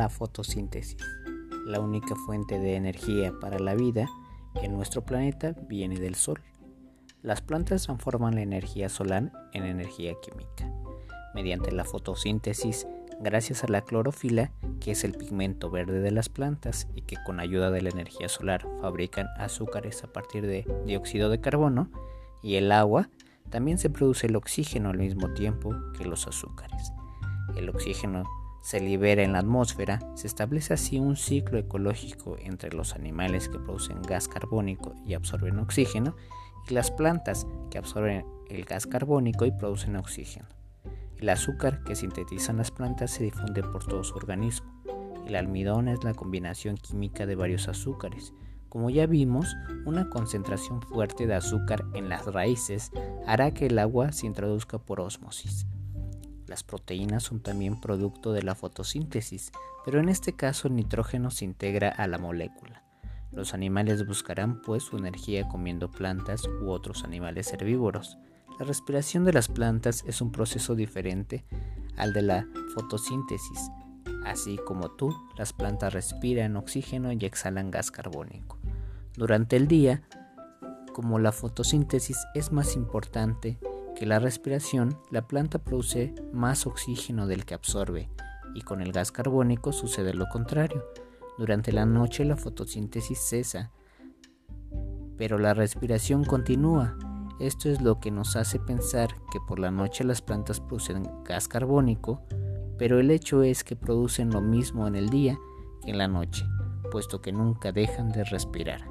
la fotosíntesis. La única fuente de energía para la vida en nuestro planeta viene del Sol. Las plantas transforman la energía solar en energía química. Mediante la fotosíntesis, gracias a la clorofila, que es el pigmento verde de las plantas y que con ayuda de la energía solar fabrican azúcares a partir de dióxido de carbono, y el agua, también se produce el oxígeno al mismo tiempo que los azúcares. El oxígeno se libera en la atmósfera, se establece así un ciclo ecológico entre los animales que producen gas carbónico y absorben oxígeno y las plantas que absorben el gas carbónico y producen oxígeno. El azúcar que sintetizan las plantas se difunde por todo su organismo. El almidón es la combinación química de varios azúcares. Como ya vimos, una concentración fuerte de azúcar en las raíces hará que el agua se introduzca por ósmosis. Las proteínas son también producto de la fotosíntesis, pero en este caso el nitrógeno se integra a la molécula. Los animales buscarán pues su energía comiendo plantas u otros animales herbívoros. La respiración de las plantas es un proceso diferente al de la fotosíntesis. Así como tú, las plantas respiran oxígeno y exhalan gas carbónico. Durante el día, como la fotosíntesis es más importante, la respiración, la planta produce más oxígeno del que absorbe y con el gas carbónico sucede lo contrario. Durante la noche la fotosíntesis cesa, pero la respiración continúa. Esto es lo que nos hace pensar que por la noche las plantas producen gas carbónico, pero el hecho es que producen lo mismo en el día que en la noche, puesto que nunca dejan de respirar.